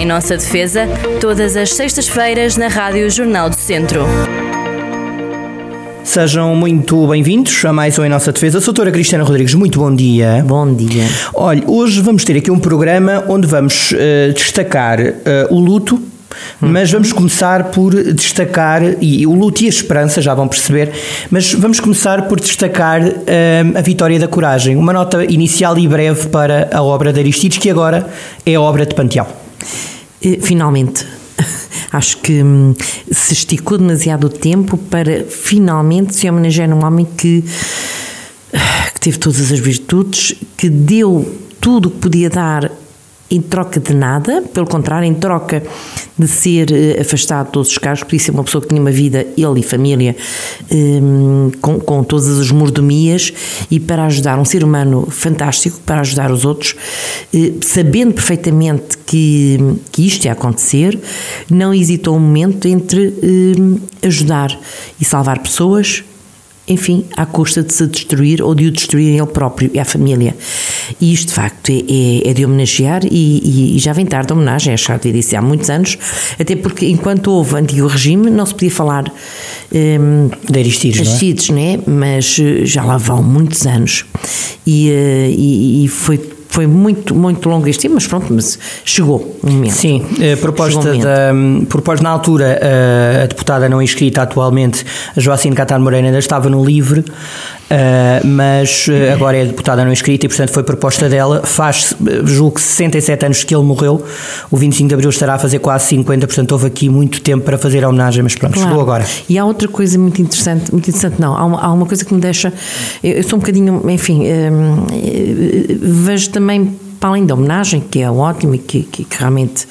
Em nossa defesa, todas as sextas-feiras na Rádio Jornal do Centro. Sejam muito bem-vindos a mais um Em Nossa Defesa. Sou a doutora Cristina Rodrigues, muito bom dia. Bom dia. Olha, hoje vamos ter aqui um programa onde vamos uh, destacar uh, o luto, mas vamos começar por destacar, e o luto e a esperança, já vão perceber, mas vamos começar por destacar uh, a vitória da coragem. Uma nota inicial e breve para a obra de Aristides, que agora é a obra de Panteão. Finalmente, acho que hum, se esticou demasiado o tempo para finalmente se homenagear um homem que, que teve todas as virtudes, que deu tudo o que podia dar em troca de nada, pelo contrário, em troca de ser eh, afastado de todos os cargos, podia ser uma pessoa que tinha uma vida, ele e família, um, com, com todas as mordomias e para ajudar um ser humano fantástico, para ajudar os outros, eh, sabendo perfeitamente que, que isto ia acontecer, não hesitou um momento entre eh, ajudar e salvar pessoas, enfim, à custa de se destruir ou de o destruir ele próprio e a família. E isto, de facto, é, é, é de homenagear e, e, já vem tarde a homenagem, acho que já disse há muitos anos, até porque enquanto houve antigo regime não se podia falar um, de Aristides, Aristides, não é? Né? Mas eh, já lá vão muitos anos e, eh, e, e foi foi muito, muito longo este tempo, mas pronto, mas chegou um momento. Sim, a proposta, um da, proposta na altura, a deputada não inscrita atualmente, a Joacine Catar Moreira, ainda estava no LIVRE, Uh, mas uh, agora é deputada não inscrita e, portanto, foi proposta dela. Faz, julgo que 67 anos que ele morreu, o 25 de abril estará a fazer quase 50, portanto, houve aqui muito tempo para fazer a homenagem, mas pronto, claro. chegou agora. E há outra coisa muito interessante, muito interessante, não, há uma, há uma coisa que me deixa. Eu, eu sou um bocadinho, enfim, um, vejo também para além da homenagem, que é ótimo e que, que, que, realmente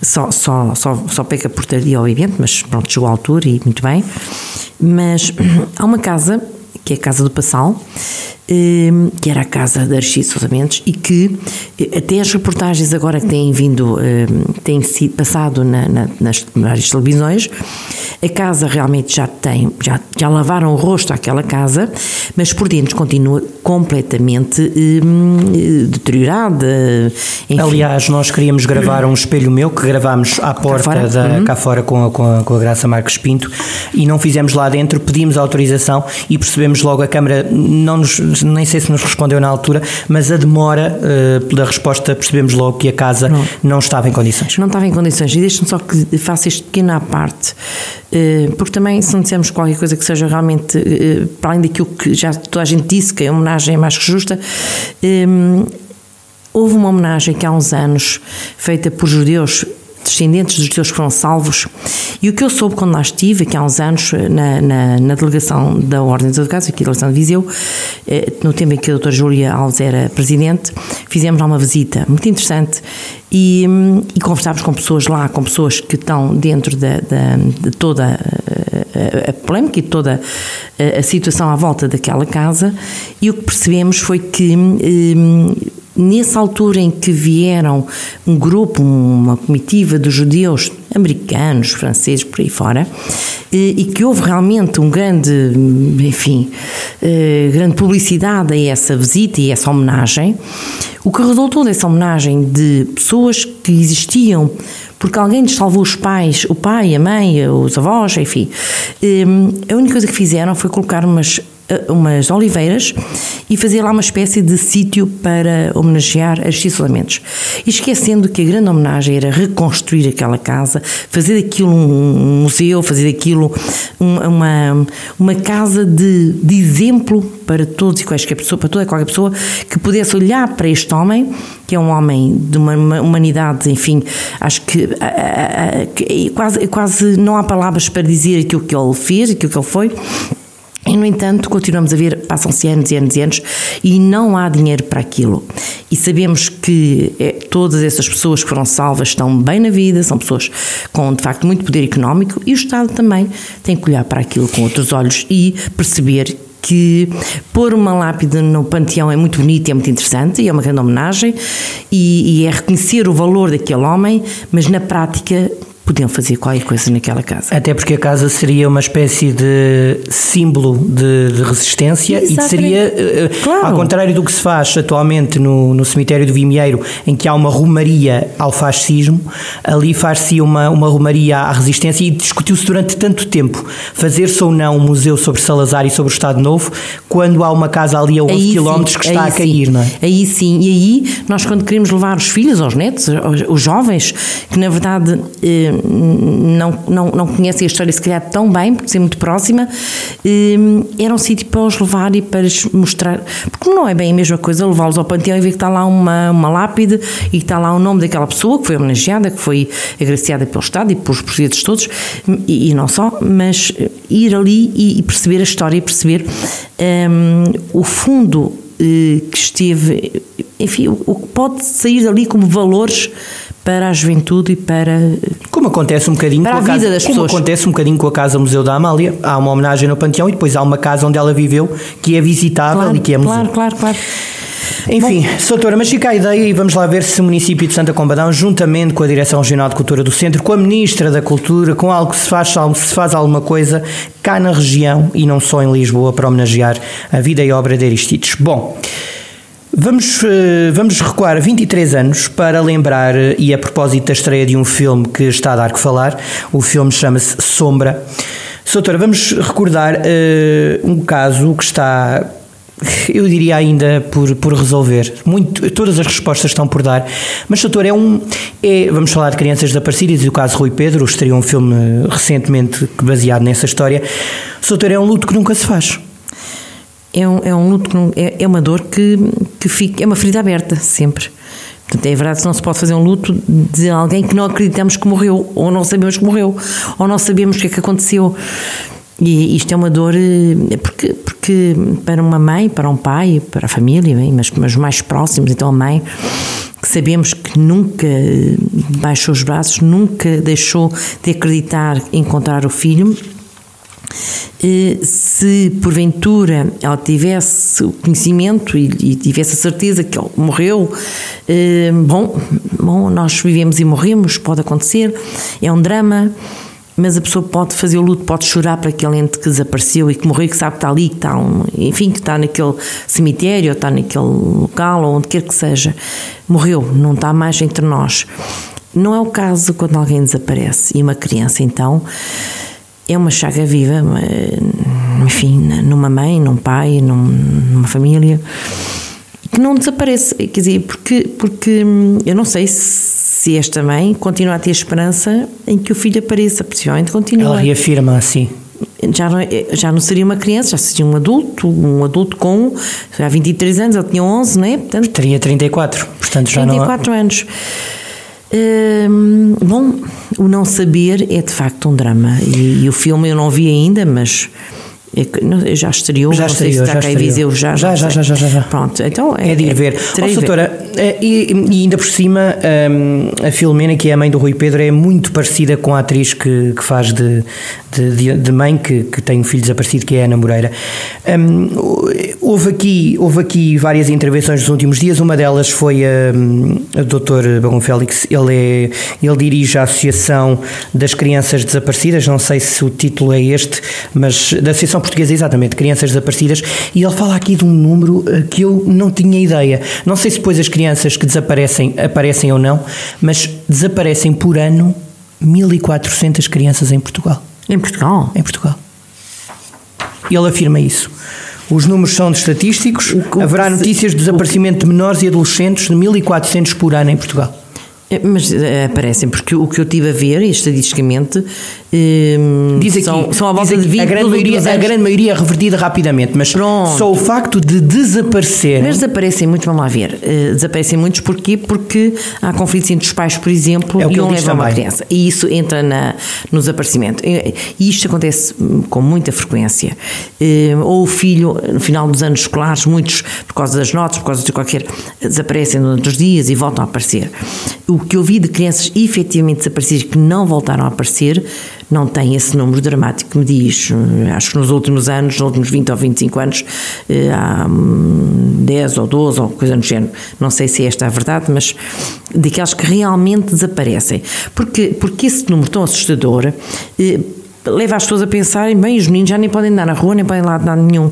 só, só, só, só peca por tardia, obviamente, mas pronto, chegou à altura e muito bem. Mas há uma casa que é a Casa do Passal, que era a casa de Aristides Sousa Mendes e que eh, até as reportagens agora que têm vindo, ehm, têm sido passado na, na, nas várias televisões, a casa realmente já tem, já, já lavaram o rosto àquela casa, mas por dentro continua completamente hum, deteriorada. Enfim. Aliás, nós queríamos gravar um espelho meu que gravámos à porta cá fora, da, uhum. cá fora com, a, com, a, com a Graça Marques Pinto e não fizemos lá dentro, pedimos autorização e percebemos logo a Câmara, não nos, nem sei se nos respondeu na altura, mas a demora uh, da resposta percebemos logo que a casa não. não estava em condições. Não estava em condições. E deixe-me só que faça este pequeno à parte. Eh, porque também se não dissermos qualquer coisa que seja realmente, eh, para além daquilo que já toda a gente disse, que a homenagem é mais que justa, eh, houve uma homenagem que há uns anos, feita por judeus descendentes dos judeus que foram salvos. E o que eu soube quando lá estive, aqui há uns anos, na, na, na delegação da Ordem dos Advogados, aqui da Delegação de Viseu, no tempo em que a doutora Júlia Alves era presidente, fizemos lá uma visita muito interessante e, e conversámos com pessoas lá, com pessoas que estão dentro de, de, de toda a, a, polémica e toda a, a, situação à volta daquela casa, e o que percebemos foi que. Hum, nessa altura em que vieram um grupo, uma comitiva de judeus americanos, franceses, por aí fora, e que houve realmente um grande, enfim, eh, grande publicidade a essa visita e essa homenagem, o que resultou dessa homenagem de pessoas que existiam porque alguém lhes salvou os pais, o pai, a mãe, os avós, enfim. Eh, a única coisa que fizeram foi colocar umas eh, umas oliveiras e fazer lá uma espécie de sítio para homenagear. E esquecendo que a grande homenagem era reconstruir aquela casa, fazer daquilo um museu, fazer daquilo uma, uma casa de, de exemplo para todos e quaisquer pessoa, para toda e qualquer pessoa que pudesse olhar para este homem, que é um homem de uma humanidade, enfim, acho que, a, a, a, que quase, quase não há palavras para dizer aquilo que ele fez, aquilo que ele foi e, no entanto, continuamos a ver, passam-se anos e anos e anos e não há dinheiro para aquilo. E sabemos que é, todas essas pessoas que foram salvas estão bem na vida, são pessoas com, de facto, muito poder económico e o Estado também tem que olhar para aquilo com outros olhos e perceber que pôr uma lápide no panteão é muito bonito é muito interessante e é uma grande homenagem e, e é reconhecer o valor daquele homem, mas na prática podiam fazer qualquer coisa naquela casa. Até porque a casa seria uma espécie de símbolo de, de resistência Exatamente. e seria, eh, claro. ao contrário do que se faz atualmente no, no cemitério do Vimieiro, em que há uma romaria ao fascismo, ali faz-se uma, uma romaria à resistência e discutiu-se durante tanto tempo fazer-se ou não um museu sobre Salazar e sobre o Estado Novo, quando há uma casa ali a 11 aí km sim, que está a cair, sim. não é? Aí sim, e aí nós quando queremos levar os filhos, os netos, os jovens, que na verdade eh, não, não, não conhecem a história se calhar tão bem, por ser muito próxima, eh, era um sítio para os levar e para lhes mostrar, porque não é bem a mesma coisa levá-los ao panteão e ver que está lá uma, uma lápide e que está lá o nome daquela pessoa que foi homenageada, que foi agraciada pelo Estado e pelos portugueses todos, e, e, não só, mas ir ali e, perceber a história e perceber um, o fundo que esteve, enfim, o que pode sair dali como valores para a juventude e para como acontece um bocadinho para com a, vida casa, das como pessoas. acontece um bocadinho com a casa Museu da Amália há uma homenagem no Panteão e depois há uma casa onde ela viveu que é visitável claro, e que é museu claro claro claro enfim, Soutora, mas fica a ideia e vamos lá ver se o município de Santa Combadão, juntamente com a Direção Regional de Cultura do Centro, com a Ministra da Cultura, com algo que se faz, se faz alguma coisa cá na região e não só em Lisboa para homenagear a vida e obra de Aristides. Bom, Vamos, eh, vamos recuar 23 anos para lembrar, eh, e a propósito da estreia de um filme que está a dar que falar, o filme chama-se Sombra. Soutora, vamos recordar uh, um caso que está, eu diria ainda por, por resolver. Muito, todas as respostas estão por dar. Mas, Soutora, é um. É, vamos falar de crianças desaparecidas e do caso Rui Pedro, estreou um filme recentemente baseado nessa história. Soutora, é um luto que nunca se faz é um, é um luto, é, é uma dor que, que fica, é uma ferida aberta, sempre. Portanto, é verdade que não se pode fazer um luto de alguém que não acreditamos que morreu, ou não sabemos que morreu, ou não sabemos o que é que aconteceu. E isto é uma dor, é porque, porque para uma mãe, para um pai, para a família, mas, mas mais próximos, então a mãe, que sabemos que nunca baixou os braços, nunca deixou de acreditar em encontrar o filho, se porventura ela tivesse o conhecimento e, e tivesse a certeza que ele morreu, eh, bom, bom, nós vivemos e morremos, pode acontecer, é um drama, mas a pessoa pode fazer o luto, pode chorar para aquele ente que desapareceu e que morreu, que sabe que está ali, que está, um, enfim, que está naquele cemitério, ou está naquele local, ou onde quer que seja. Morreu, não está mais entre nós. Não é o caso quando alguém desaparece. E uma criança, então, é uma chaga viva, enfim, numa mãe, num pai, numa família, que não desaparece. Quer dizer, porque, porque hum, eu não sei se esta mãe continua a ter esperança em que o filho apareça, possivelmente continua. Ela reafirma assim. Já não, já não seria uma criança, já seria um adulto, um adulto com há 23 anos, ele tinha 11, não é? Portanto, Teria 34, portanto já 34 não... anos. Hum, bom, o não saber é de facto um drama. E, e, o filme eu não vi ainda, mas é já estreou, já estreou, se já cá Viseu já já, já, já, já, já, já. Pronto, então é, é de ir ver. É, oh, doutora, e, e, ainda por cima, um, a Filomena, que é a mãe do Rui Pedro, é muito parecida com a atriz que, que faz de, de, de mãe, que, que tem um filho desaparecido, que é a Ana Moreira. Um, houve, aqui, houve aqui várias intervenções nos últimos dias, uma delas foi a, a Dr. Bagão Félix, ele, é, ele dirige a Associação das Crianças Desaparecidas, não sei se o título é este, mas da Associação Portuguesa, exatamente, Crianças Desaparecidas, e ele fala aqui de um número eh, que eu não tinha ideia. Não sei se depois as crianças que desaparecem aparecem ou não, mas desaparecem por ano 1400 crianças em Portugal. Em Portugal? Em Portugal. E ele afirma isso. Os números são de estatísticos. Haverá notícias de desaparecimento de menores e adolescentes de 1400 por ano em Portugal. É, mas é, aparecem, porque o que eu tive a ver, estatisticamente, Hum, diz aqui, são, são à volta de 20 a grande, maioria, a grande maioria é revertida rapidamente, mas Pronto. só o facto de desaparecer. Mas desaparecem muitos, vamos lá ver. Uh, desaparecem muitos porquê? Porque há conflitos entre os pais, por exemplo, é e um leva uma criança. E isso entra na, no desaparecimento. E isto acontece com muita frequência. Uh, ou o filho, no final dos anos escolares, muitos, por causa das notas, por causa de qualquer. desaparecem durante os dias e voltam a aparecer. O, que eu vi de crianças efetivamente desaparecidas que não voltaram a aparecer não tem esse número dramático que me diz. Acho que nos últimos anos, nos últimos 20 ou 25 anos, eh, há 10 ou 12 ou coisa no género. Não sei se esta é a verdade, mas daquelas que realmente desaparecem. Porque, porque esse número tão assustador eh, leva as pessoas a pensarem, bem, os meninos já nem podem andar na rua, nem podem lá de nada nenhum.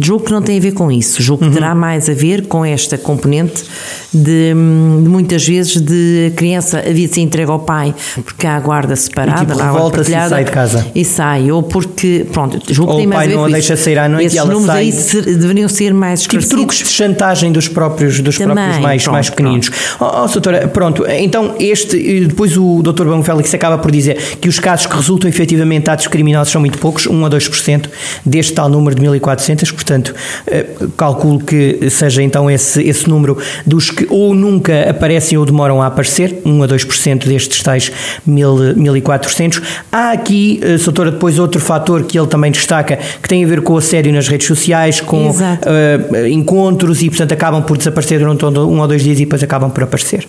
Julgo que não tem a ver com isso. Julgo que uhum. terá mais a ver com esta componente de, de, muitas vezes de a criança havia de ser entregue ao pai porque há a guarda separada, e, tipo, revolta-se e sai de casa. E sai, ou porque, pronto, julgo ou que tem mais a ver com não a deixa sair à noite Esses e ela números sai. aí ser, deveriam ser mais Tipo truques de chantagem dos próprios, dos Também, próprios mais, pronto, mais pequeninos. Oh, oh, doutora, pronto, então este, depois o doutor Bão Félix acaba por dizer que os casos que resultam efetivamente de atos criminosos são muito poucos, 1 a 2% deste tal número de 1400, portanto, eh, calculo que seja então esse, esse número dos que ou nunca aparecem ou demoram a aparecer, 1 a 2% destes tais 1400. Há aqui, eh, doutora, depois outro fator que ele também destaca, que tem a ver com o assédio nas redes sociais, com uh, encontros e, portanto, acabam por desaparecer durante um ou dois dias e depois acabam por aparecer.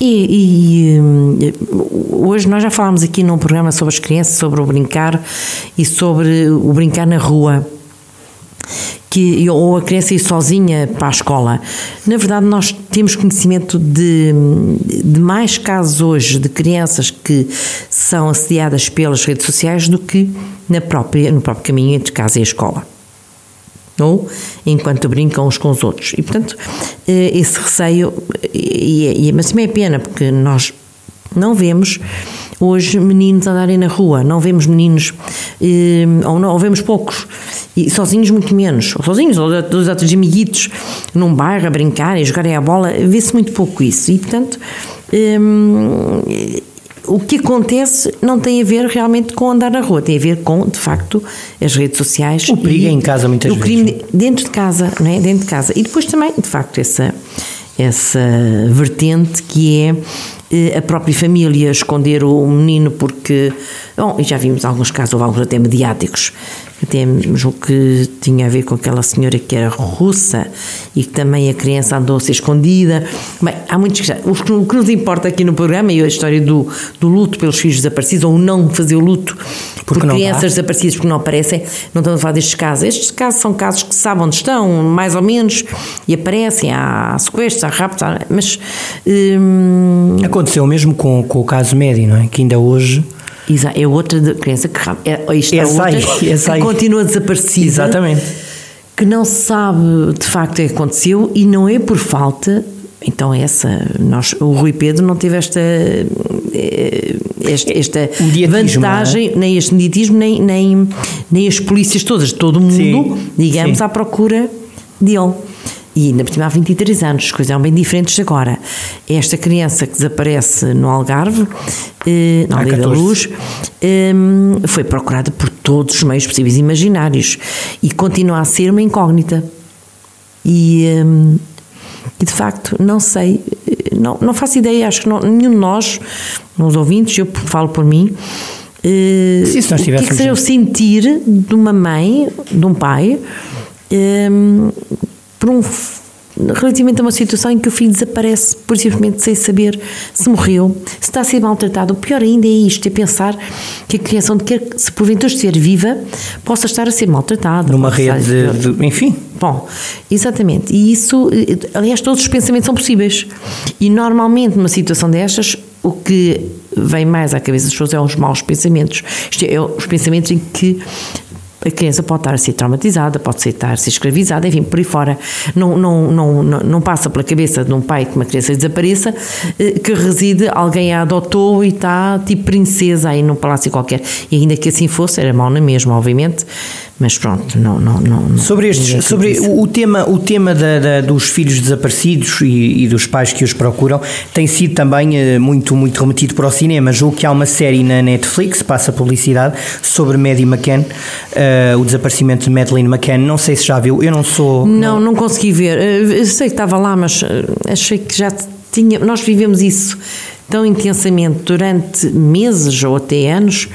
E, e hoje nós já falámos aqui num programa sobre as crianças, sobre o brincar e sobre o brincar na rua que, ou a criança ir sozinha para a escola. Na verdade, nós temos conhecimento de, de mais casos hoje de crianças que são assediadas pelas redes sociais do que na própria, no próprio caminho entre casa e escola. Ou enquanto brincam uns com os outros. E, portanto, eh, esse receio, e, e, mas também é pena, porque nós não vemos hoje meninos andarem na rua, não vemos meninos, eh, ou, não, ou vemos poucos, e sozinhos muito menos, ou sozinhos, ou dos outros amiguitos, num bairro a brincarem, a jogarem a bola, vê-se muito pouco isso, e portanto. Eh, o que acontece não tem a ver realmente com andar na rua, tem a ver com, de facto, as redes sociais. O perigo é em casa muitas o vezes. crime dentro de casa, não é? Dentro de casa. E depois também, de facto, essa, essa vertente que é eh, a própria família esconder o menino porque, bom, já vimos alguns casos, houve alguns até mediáticos, até o que tinha a ver com aquela senhora que era russa e que também a criança andou a ser escondida. Bem, há muitos O que nos importa aqui no programa é a história do, do luto pelos filhos desaparecidos ou não fazer o luto por crianças dá. desaparecidas porque não aparecem. Não estamos a falar destes casos. Estes casos são casos que sabem onde estão, mais ou menos, e aparecem. Há sequestros, há raptos, mas. Hum, Aconteceu mesmo com, com o caso médio, não é? Que ainda hoje. É outra criança que é, isto é, outra aí, que continua desaparecida. Exatamente. Que não se sabe de facto o que aconteceu e não é por falta. Então essa, nós, o Rui Pedro não teve esta, eh, esta, esta é? vantagem, é? nem este mediatismo, nem, nem, nem as polícias todas, todo o mundo, sim, digamos, sim. à procura dele. E ainda por cima há 23 anos, as coisas eram bem diferentes agora. Esta criança que desaparece no Algarve, eh, na Aldeia da Luz, eh, foi procurada por todos os meios possíveis e imaginários e continua a ser uma incógnita. E, eh, e de facto, não sei, não, não faço ideia, acho que não, nenhum de nós, nos ouvintes, eu falo por mim, eh, se nós o que é que seja o sentir de uma mãe, de um pai, eh, por um relativamente a uma situação em que o filho desaparece por simplesmente sem saber se morreu, se está a ser maltratado. O pior ainda é isto, é pensar que a criança, onde quer se porventura estiver viva, possa estar a ser maltratada. Numa rede, de, de, enfim. Bom, exatamente. E isso, aliás, todos os pensamentos são possíveis. E normalmente, numa situação destas, o que vem mais à cabeça das pessoas é os maus pensamentos. Isto é, os pensamentos em que a criança pode estar a ser traumatizada, pode estar a ser escravizada, enfim, por aí fora. Não, não, não, não passa pela cabeça de um pai que uma criança desapareça, eh, que reside, alguém a adotou e está tipo princesa aí num palácio qualquer. E ainda que assim fosse, era mau na mesma, obviamente, mas pronto, não. não, não sobre estes, sobre o, tema, o tema da, da, dos filhos desaparecidos e, e, dos pais que os procuram tem sido também uh, muito, muito remetido para o cinema. Julgo que há uma série na Netflix, passa publicidade, sobre Maddie McCann, uh, o desaparecimento de Madeleine McCann. Não sei se já viu, eu não sou. Não, não, não consegui ver. Eu sei que estava lá, mas achei que já tinha. Nós vivemos isso tão intensamente durante meses ou até anos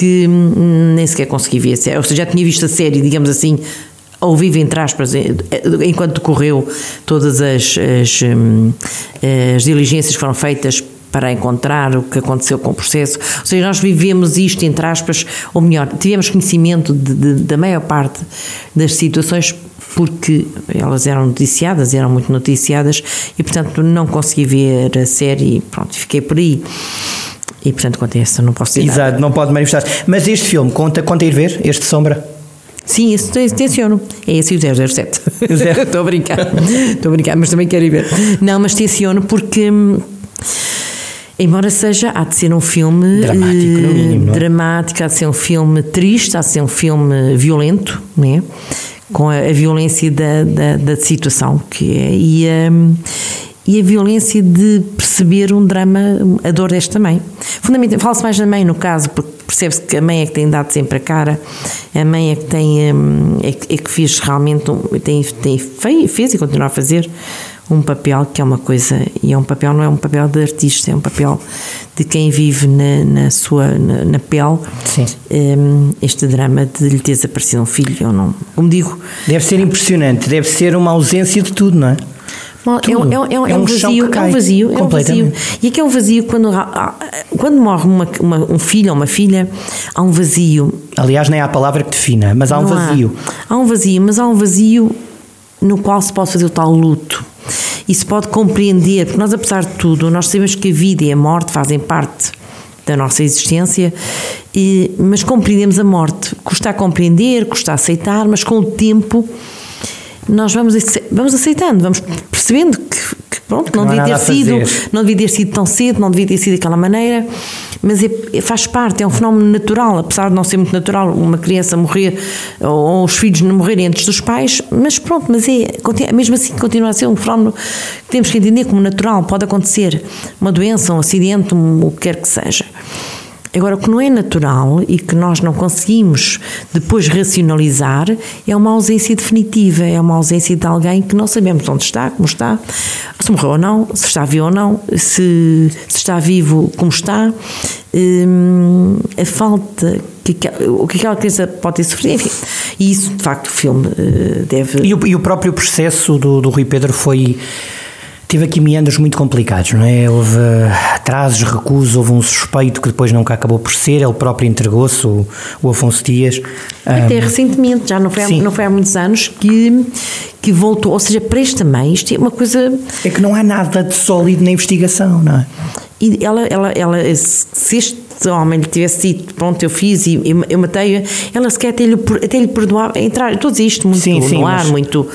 que nem sequer consegui ver. Ou seja, já tinha visto a série, digamos assim, ou vive entre aspas, enquanto decorreu todas as, as, hum, as diligências que foram feitas para encontrar o que aconteceu com o processo. Ou seja, nós vivemos isto, entre aspas, ou melhor, tivemos conhecimento de, de, da maior parte das situações porque elas eram noticiadas, eram muito noticiadas e, portanto, não consegui ver a série e pronto, fiquei por aí. E, portanto, quanto a não posso dizer Exato, nada. não pode manifestar. Mas este filme, conta, conta ir ver, este Sombra? Sim, esse tenciono. É esse o 007. Estou a brincar. Estou a brincar, mas também quero ir ver. Não, mas tenciono porque hum, Embora seja, há de ser um filme dramático, no mínimo, não é? dramático, há de ser um filme triste, há de ser um filme violento, né? com a, a violência da, da, da, situação que é e a, e a violência de perceber um drama, a dor desta mãe. Fala-se mais da mãe no caso, porque percebe-se que a mãe é que tem dado sempre a cara, a mãe é que tem hum, é, é que fez realmente tem, tem fez e continua a fazer um papel que é uma coisa, e é um papel, não é um papel de artista, é um papel de quem vive na, na sua, na, na pele um, este drama de lhe ter desaparecido um filho, ou não, como digo. Deve ser impressionante, deve ser uma ausência de tudo, não é? É, um, é, um, é, um, vazio, é um vazio, é um vazio. E é um vazio quando, quando morre uma, uma, um filho ou uma filha, há um vazio. Aliás, nem há a palavra que defina, mas há um vazio. Há, há um vazio, mas há um vazio no qual se pode fazer o tal luto e se pode compreender, porque nós, apesar de tudo, nós sabemos que a vida e a morte fazem parte da nossa existência, e, mas compreendemos a morte. Custa a compreender, custa a aceitar, mas com o tempo nós vamos, vamos aceitando, vamos percebendo que, que pronto, não, não devia ter sido, não devia ter sido tão cedo, não devia ter sido daquela maneira, mas é, é, faz parte, é um fenómeno natural, apesar de não ser muito natural uma criança morrer ou, ou os filhos não morrerem antes dos pais, mas pronto, mas é mesmo assim continua a ser um fenómeno que temos que entender como natural, pode acontecer uma doença, um acidente, um, o que quer que seja. Agora, o que não é natural e que nós não conseguimos depois racionalizar é uma ausência definitiva, é uma ausência de alguém que não sabemos onde está, como está, se morreu ou não, se está vivo ou não, se, se está vivo, como está, hum, a falta que, o que aquela criança pode ter sofrido, enfim. E isso, de facto, o filme uh, deve. E o, e o próprio processo do, do Rui Pedro foi Teve aqui meandros muito complicados, não é? Houve atrasos, recusos, houve um suspeito que depois nunca acabou por ser, ele próprio entregou-se, o, o, Afonso Dias. Até um, recentemente, já não foi, há, não foi há muitos anos, que, que voltou, ou seja, para esta mãe, isto é uma coisa... É que não há nada de sólido na investigação, não é? E ela, ela, ela se este homem lhe tivesse dito, pronto, eu fiz e eu matei-a, ela sequer até lhe, até lhe perdoava, entrar, todos isto muito sim, sim, no ar, mas, muito,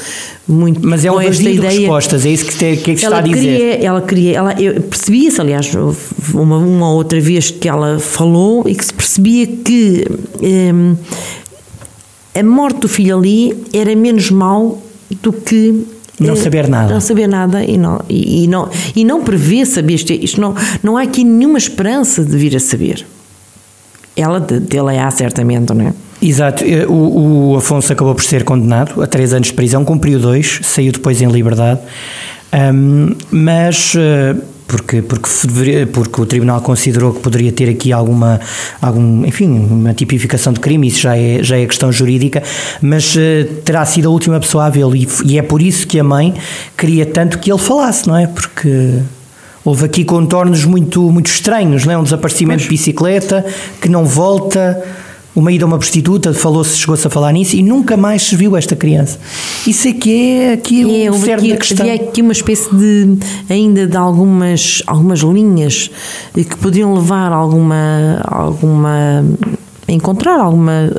muito Mas é um vazio de respostas, é isso que, te, que, é que está a dizer. Queria, ela queria, ela, eu percebia-se, aliás, uma, uma outra vez que ela falou e que se percebia que hum, a morte do filho ali era menos mal do que não eh, saber nada. Não saber nada e não, e, e não, e não prever saber isto. isto não, não há aqui nenhuma esperança de vir a saber. Ela, dele há certamente, não é? Exato. Eh, o, o, Afonso acabou por ser condenado a três anos de prisão, cumpriu dois, saiu depois em liberdade. Um, mas uh, porque, porque, porque o Tribunal considerou que poderia ter aqui alguma, algum, enfim, uma tipificação de crime, isso já é, já é questão jurídica, mas uh, terá sido a última pessoa a vê-lo e, e é por isso que a mãe queria tanto que ele falasse, não é? Porque houve aqui contornos muito, muito estranhos, não é? Um desaparecimento de bicicleta que não volta uma ida a uma prostituta, falou-se, chegou-se a falar nisso e nunca mais se viu esta criança. Isso é que é aqui é, o cerne da questão. Havia aqui uma espécie de, ainda de algumas, algumas linhas que podiam levar a alguma, alguma, a encontrar alguma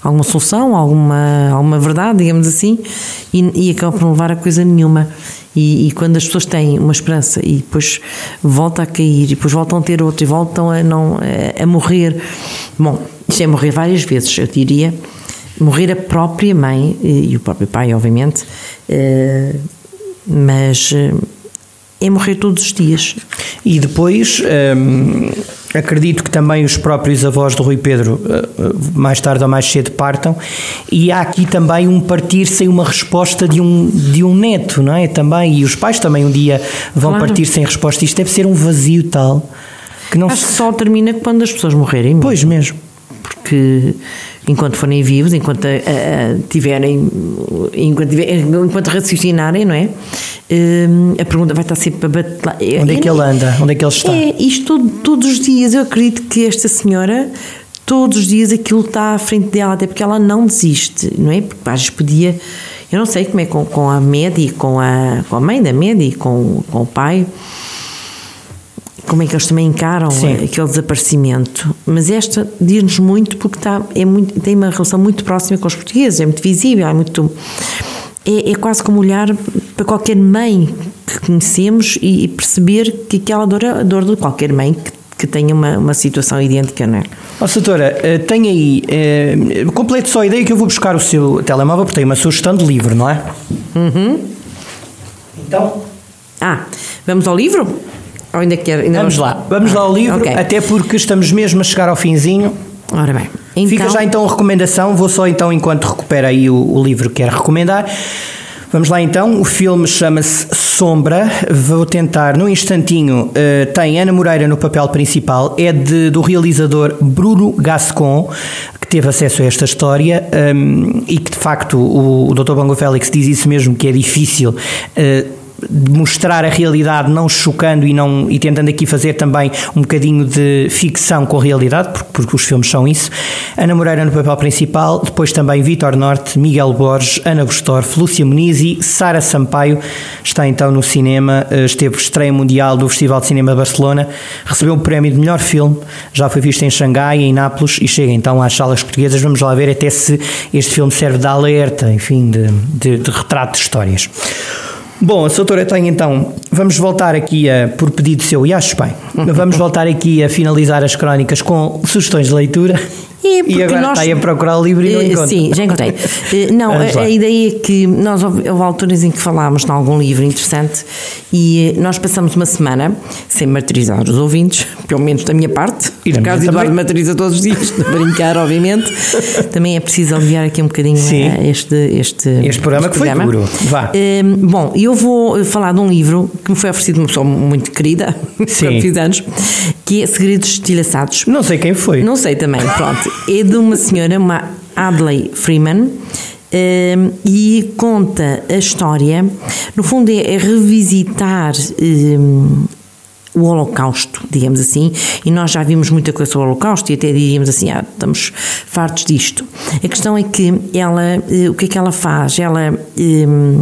alguma solução, alguma, alguma verdade, digamos assim, e, e acabam por não levar a coisa nenhuma. E, e, quando as pessoas têm uma esperança e depois volta a cair, e depois voltam a ter outra, e voltam a, não, a, a morrer. Bom, isto é morrer várias vezes, eu diria. Morrer a própria mãe e, e o próprio pai, obviamente, eh, mas eh, é morrer todos os dias. E depois, hum, acredito que também os próprios avós do Rui Pedro, eh, mais tarde ou mais cedo, partam, e há aqui também um partir sem uma resposta de um, de um neto, não é? Também, e os pais também um dia vão claro. partir sem resposta. Isto deve ser um vazio tal que não Acho se... que só termina quando as pessoas morrerem. Pois mesmo que enquanto forem vivos, enquanto a, tiverem, enquanto, enquanto raciocinarem, não é? Hum, a pergunta vai estar sempre a bater. Onde é que ele anda? Onde é que ele está? É, isto todos os dias. Eu acredito que esta senhora, todos os dias, aquilo está à frente dela, até porque ela não desiste, não é? Porque às vezes podia. Eu não sei como é com, com a Medi, com a, com a mãe da Medi, com, com o pai como é que eles também encaram Sim. aquele desaparecimento. Mas esta diz-nos muito porque está, é muito, tem uma relação muito próxima com os portugueses, é muito visível, é muito. É, é quase como olhar para qualquer mãe que conhecemos e, e perceber que aquela dor é a dor de qualquer mãe que, que tenha uma, uma situação idêntica, não é? Ó, oh, doutora, eh, tem aí, eh, complete só a ideia que eu vou buscar o seu telemóvel, porque tem uma sugestão de livro, não é? Uhum. Então. Ah, vamos ao livro? Ou ainda quer? Ainda vamos, lá, vamos lá ao livro, okay. até porque estamos mesmo a chegar ao finzinho. Ora bem. Então... Fica já então a recomendação, vou só então, enquanto recupera aí o, o livro que quero recomendar. Vamos lá então, o filme chama-se Sombra, vou tentar num instantinho, uh, tem Ana Moreira no papel principal, é de, do realizador Bruno Gascon, que teve acesso a esta história um, ehm, e que de facto o, o Dr. Bongo Félix diz isso mesmo, que é difícil uh, mostrar a realidade não chocando e, não, e tentando aqui fazer também um bocadinho de ficção com a realidade, porque, porque os filmes são isso. Ana Moreira no papel principal, depois também Vitor Norte, Miguel Borges, Ana Bustorff, Lúcia Muniz e Sara Sampaio. Está então no cinema, eh, esteve estreia mundial do Festival de Cinema de Barcelona, recebeu o prémio de melhor filme, já foi visto em Xangai, em Nápoles e chega então às salas portuguesas. Vamos lá ver até se este filme serve de alerta, enfim, de, de, de retrato de histórias. Bom, a doutora tem então, vamos voltar aqui a, por pedido seu, e acho bem, vamos voltar aqui a finalizar as crónicas com sugestões de leitura. E, e agora nós, está aí a procurar o livro e não eh, encontra. Sim, já encontrei. Eh, não, a, a, ideia é que nós houve, houve alturas em que falámos de algum livro interessante e eh, nós passamos uma semana sem martirizar os ouvintes, pelo menos da minha parte. E no caso de Eduardo martiriza todos os dias, de brincar, obviamente. Também é preciso aliviar aqui um bocadinho este, este, este programa este que programa. foi duro. Vá. bom, eu vou falar de um livro que me foi oferecido de uma pessoa muito querida, Sim. fiz anos, que é Segredos Estilhaçados. Não sei quem foi. Não sei também, pronto é de uma senhora, uma Adley Freeman, um, ehm, e conta a história, no fundo é, é revisitar um, ehm, o Holocausto, digamos assim, e nós já vimos muita coisa sobre o Holocausto e até diríamos assim, ah, estamos fartos disto. A questão é que ela, eh, o que é que ela faz? Ela, ehm,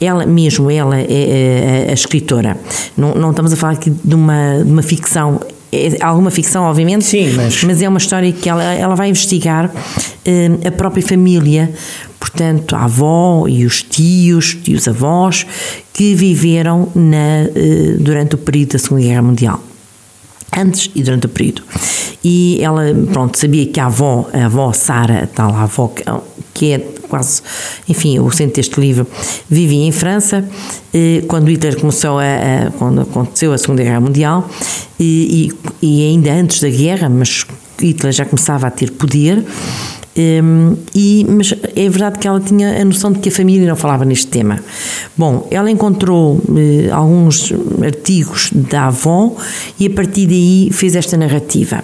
ela mesmo, ela é, é, é a escritora. Não, não estamos a falar aqui de uma, de uma ficção é alguma ficção, obviamente, Sim, mas... mas é uma história que ela, ela vai investigar uh, a própria família, portanto, a avó e os tios e os avós que viveram na, uh, durante o período da Segunda Guerra Mundial antes e durante o período. E ela, pronto, sabia que a avó, a avó Sara, tal a avó que é quase, enfim, o centro deste livro, vivia em França, eh, quando Hitler começou a, a, quando aconteceu a Segunda Guerra Mundial, e, e, e ainda antes da guerra, mas Hitler já começava a ter poder, um, e, mas é verdade que ela tinha a noção de que a família não falava neste tema. Bom, ela encontrou uh, alguns artigos da avó e a partir daí fez esta narrativa.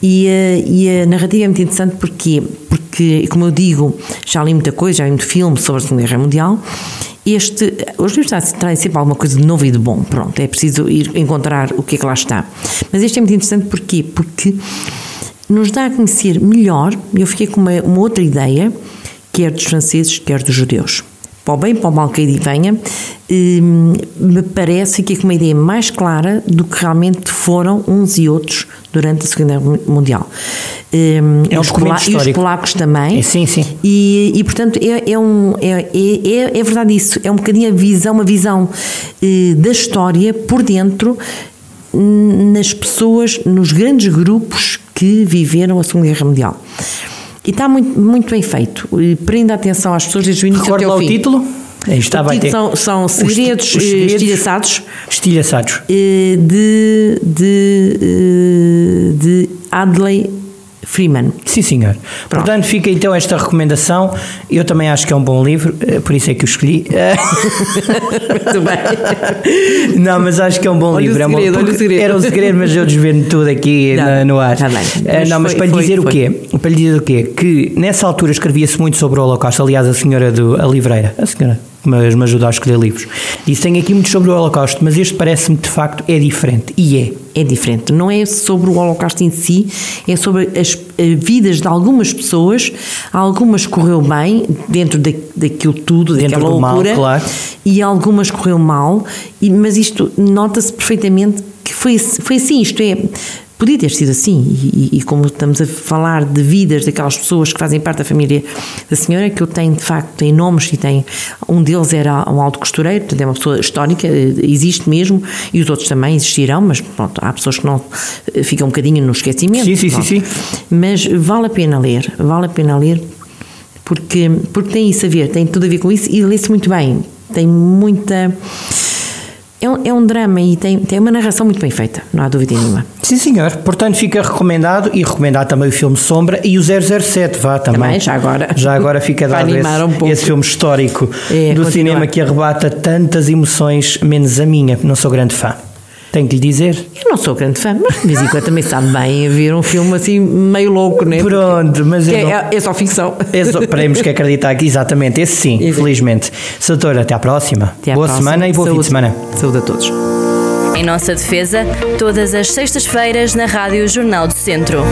E, uh, e a narrativa é muito interessante porque, porque, como eu digo, já li muita coisa, já li muito filme sobre a Segunda Guerra Mundial. Este, os livros trazem sempre alguma coisa de novo e de bom, pronto, é preciso ir encontrar o que é que lá está. Mas este é muito interessante porquê? Porque nos dá a conhecer melhor, eu fiquei com uma, uma outra ideia, quer dos franceses, quer dos judeus. Para o bem, para o mal que aí venha, hum, me parece que é uma ideia mais clara do que realmente foram uns e outros durante a Segunda Guerra Mundial. Hum, é um os pola e os polacos também. É, sim, sim. E, e portanto, é, é, um, é, é, é verdade isso. É um bocadinho a visão, uma visão eh, da história por dentro nas pessoas, nos grandes grupos que viveram a Segunda Guerra Mundial. E está muito, muito bem feito. Prenda atenção às pessoas desde o início Recorda até o fim. título? Aí está, o título são, são segredos, os, os segredos estilhaçados. Estilhaçados. Eh, de, de, eh, de Adley Freeman. Sim, senhor. Pronto. Portanto, fica então esta recomendação. Eu também acho que é um bom livro, eh, por isso é que o escolhi. Muito bem. Não, mas acho que é um bom olha livro. O segredo, é um bom, segredo. Era um segredo, mas eu desvendo tudo aqui não, no ar. Tá bem. Eh, mas não, mas para lhe dizer foi. o quê? Para lhe dizer o quê? Que nessa altura escrevia-se muito sobre o Holocausto. Aliás, a senhora do a Livreira, a senhora mas me ajuda a escolher livros. Disse, tem aqui muito sobre o Holocausto, mas este parece-me de facto é diferente. E é. É diferente. Não é sobre o Holocausto em si, é sobre as vidas de algumas pessoas. Algumas correu bem dentro da, daquilo tudo, dentro daquela loucura. Mal, claro. E algumas correu mal, e, mas isto nota-se perfeitamente que foi, foi assim. Isto é podia ter sido assim, e, e, como estamos a falar de vidas daquelas pessoas que fazem parte da família da senhora, que eu tenho de facto, tem nomes e tem, um deles era um alto costureiro, portanto é uma pessoa histórica, existe mesmo, e os outros também existirão, mas pronto, há pessoas que não ficam um bocadinho no esquecimento. Sim, sim, sim, sim. Mas vale a pena ler, vale a pena ler, porque, porque tem isso a ver, tem tudo a ver com isso, e lê-se muito bem, tem muita é um, é um drama e tem, tem uma narração muito bem feita, não há dúvida nenhuma. Sim, senhor. Portanto, fica recomendado e recomendado também o filme Sombra e o 007, vá também. Também, já agora. Já agora fica dado esse, um esse, filme histórico é, do cinema que arrebata tantas emoções, menos a minha, não sou grande fã. Tenho que lhe dizer. Eu não sou grande fã, mas de vez em quando também sabe bem ver um filme assim meio louco, não é? Pronto, mas é, não... é, é, só ficção. É só, teremos que acreditar que exatamente, esse sim, Exato. felizmente. Doutora, até à próxima. Até à Boa próxima. semana e bom Saúde. fim de semana. Saúde a todos. Em nossa defesa, todas as sextas-feiras na Rádio Jornal do Centro.